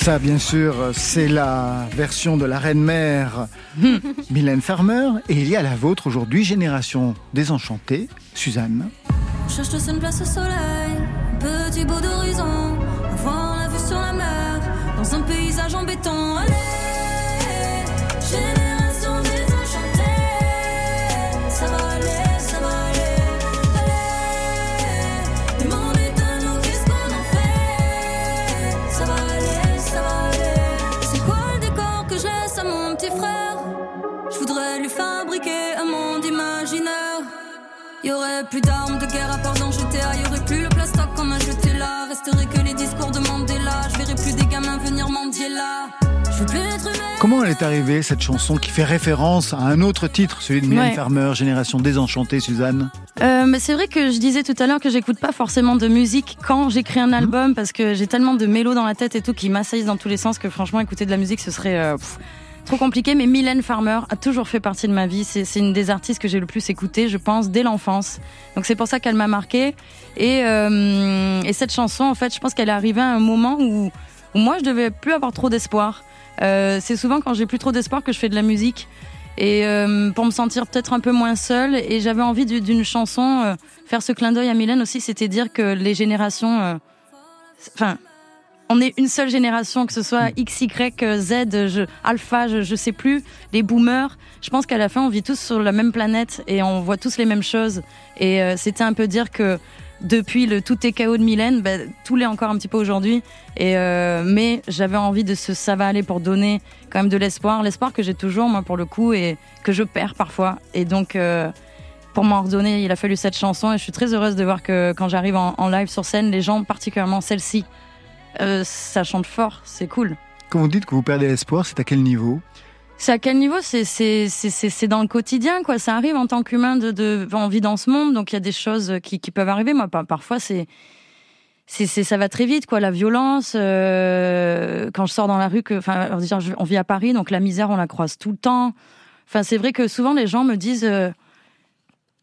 Ça, bien sûr, c'est la version de la reine-mère Mylène Farmer, et il y a la vôtre aujourd'hui, Génération désenchantée, Suzanne. On cherche tous une place au soleil, un petit bout d'horizon, avoir la vue sur la mer, dans un paysage en béton. Allez, Y aurait plus d'armes de guerre à part dans GTA. Y aurait plus le plastoc qu'on a jeté là. Resterait que les discours de Mandela. Je verrai plus des gamins venir mendier là. Je veux plus être humain. Comment elle est arrivée, cette chanson qui fait référence à un autre titre, celui de Mylène Ouais. Farmer, Génération désenchantée, Suzanne? Euh, mais c'est vrai que je disais tout à l'heure que j'écoute pas forcément de musique quand j'écris un album parce que j'ai tellement de mélos dans la tête et tout qui m'assaillissent dans tous les sens que franchement écouter de la musique ce serait euh, pff, trop compliqué. Mais Mylène Farmer a toujours fait partie de ma vie. C'est une des artistes que j'ai le plus écouté, je pense, dès l'enfance. Donc c'est pour ça qu'elle m'a marqué. Et, euh, et cette chanson, en fait, je pense qu'elle est arrivée à un moment où, où moi je devais plus avoir trop d'espoir. Euh, c'est souvent quand j'ai plus trop d'espoir que je fais de la musique et euh, pour me sentir peut-être un peu moins seule. Et j'avais envie du- d'une chanson, euh, faire ce clin d'œil à Mylène aussi, c'était dire que les générations, euh, enfin, on est une seule génération, que ce soit X, Y, Z, je, Alpha, je, je sais plus, les boomers. Je pense qu'à la fin, on vit tous sur la même planète et on voit tous les mêmes choses. Et euh, c'était un peu dire que depuis le tout est chaos de Mylène, ben, tout l'est encore un petit peu aujourd'hui. Et euh, mais j'avais envie de ce ça va aller pour donner quand même de l'espoir, l'espoir que j'ai toujours moi pour le coup et que je perds parfois. Et donc euh, pour m'en redonner, il a fallu cette chanson et je suis très heureuse de voir que quand j'arrive en, en live sur scène, les gens, particulièrement celle-ci, euh, ça chante fort, c'est cool. Quand vous dites que vous perdez l'espoir, c'est à quel niveau C'est à quel niveau C'est c'est c'est c'est c'est dans le quotidien quoi. Ça arrive en tant qu'humain de de on vit dans ce monde donc il y a des choses qui qui peuvent arriver. Moi par- parfois c'est c'est, ça va très vite, quoi. La violence, euh, quand je sors dans la rue, que, enfin, on vit à Paris, donc la misère, on la croise tout le temps. Enfin, c'est vrai que souvent les gens me disent, euh,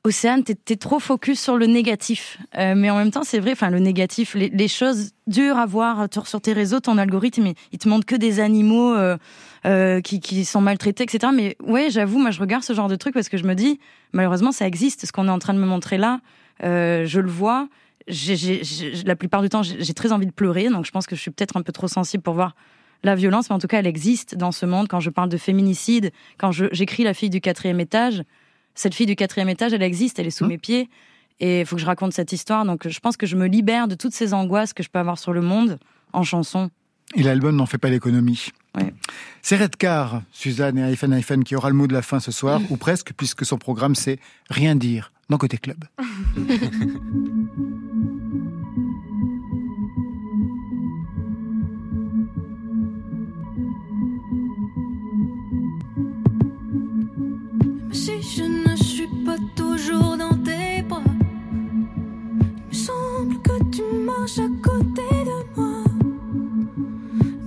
Océane, t'es, t'es trop focus sur le négatif. Euh, mais en même temps, c'est vrai, enfin, le négatif, les, les, choses dures à voir sur tes réseaux, ton algorithme, il, te montre que des animaux euh, euh, qui, qui sont maltraités, etc. Mais ouais, j'avoue, moi, je regarde ce genre de truc parce que je me dis, malheureusement, ça existe. Ce qu'on est en train de me montrer là, euh, je le vois j'ai, la plupart du temps, j'ai très envie de pleurer, donc je pense que je suis peut-être un peu trop sensible pour voir la violence, mais en tout cas, elle existe dans ce monde. Quand je parle de féminicide, quand j'écris La fille du quatrième étage, cette fille du quatrième étage, elle existe, elle est sous mmh. mes pieds, et il faut que je raconte cette histoire. Donc je pense que je me libère de toutes ces angoisses que je peux avoir sur le monde en chanson. Et l'album n'en fait pas l'économie. Ouais. C'est Redcar, Suzanne et Aifen Aifen qui aura le mot de la fin ce soir, ou presque, puisque son programme c'est Rien dire dans Côté Club. toujours dans tes bras, il me semble que tu marches à côté de moi.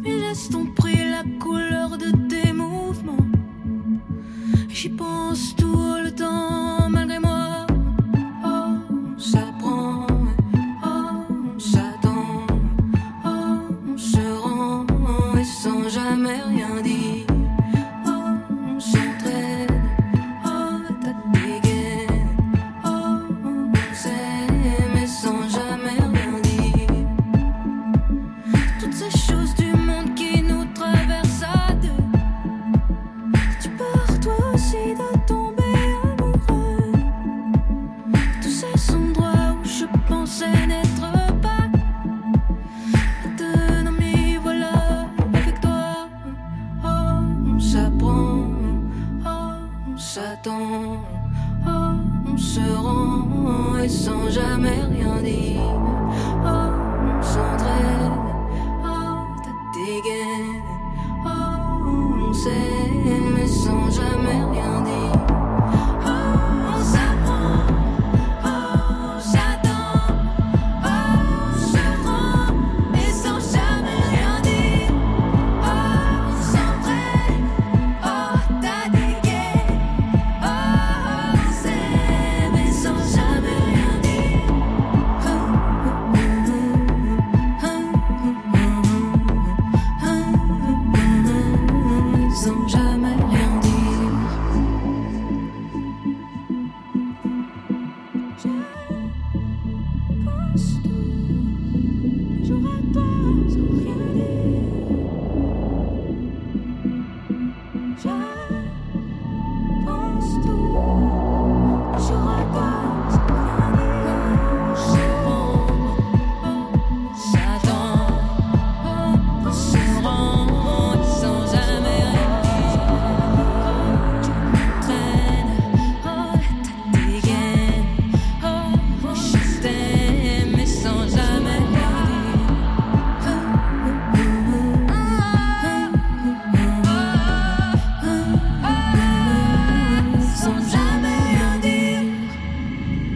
Mais laisse ton prix la couleur de tes mouvements. J'y pense tout le je pensais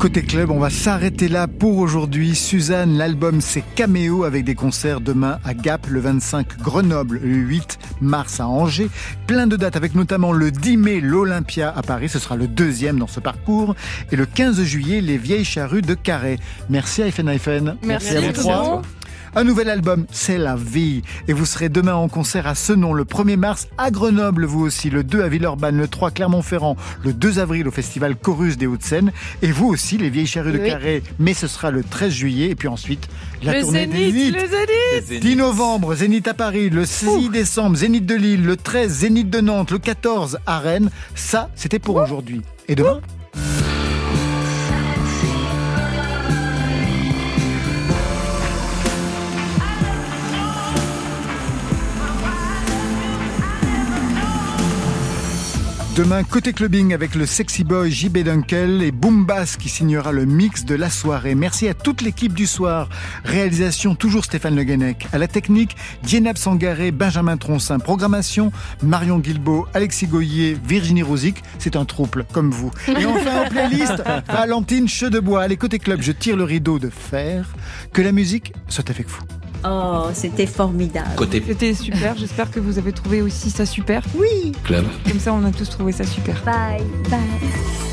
Côté club, on va s'arrêter là pour aujourd'hui. Suzanne, l'album c'est Caméo avec des concerts demain à Gap, le 25 Grenoble, le 8 mars à Angers. Plein de dates avec notamment le 10 mai l'Olympia à Paris, ce sera le deuxième dans ce parcours. Et le 15 juillet, les Vieilles Charrues de Carré. Merci à Eiffen Eiffen. Merci, à vous Merci. trois. Un nouvel album, c'est la vie. Et vous serez demain en concert à Senon le 1er mars, à Grenoble vous aussi, le 2 à Villeurbanne, le 3 Clermont-Ferrand, le 2 avril au festival Chorus des Hauts-de-Seine. Et vous aussi, les vieilles charrues de. Carré, mais ce sera le 13 juillet. Et puis ensuite, la le tournée des Zénith, le Zénith 10 novembre, Zénith à Paris, le 6 décembre, Zénith de Lille, le 13, Zénith de Nantes, le 14 à Rennes. Ça, c'était pour aujourd'hui. Et demain? Demain, côté clubbing avec le sexy boy JB Dunkel et Boom Bass qui signera le mix de la soirée. Merci à toute l'équipe du soir. Réalisation toujours Stéphane Le Guenec. À la technique, Dienab Sangaré, Benjamin Troncin. Programmation, Marion Guilbeault, Alexis Goyer, Virginie Rosic. C'est un trouble, comme vous. Et enfin en playlist, Valentine Chedebois. Allez, côté club, je tire le rideau de fer. Que la musique soit avec vous. Oh, c'était formidable. Côté C'était super, j'espère que vous avez trouvé aussi ça super. Oui. club. Comme ça, on a tous trouvé ça super. Bye, bye.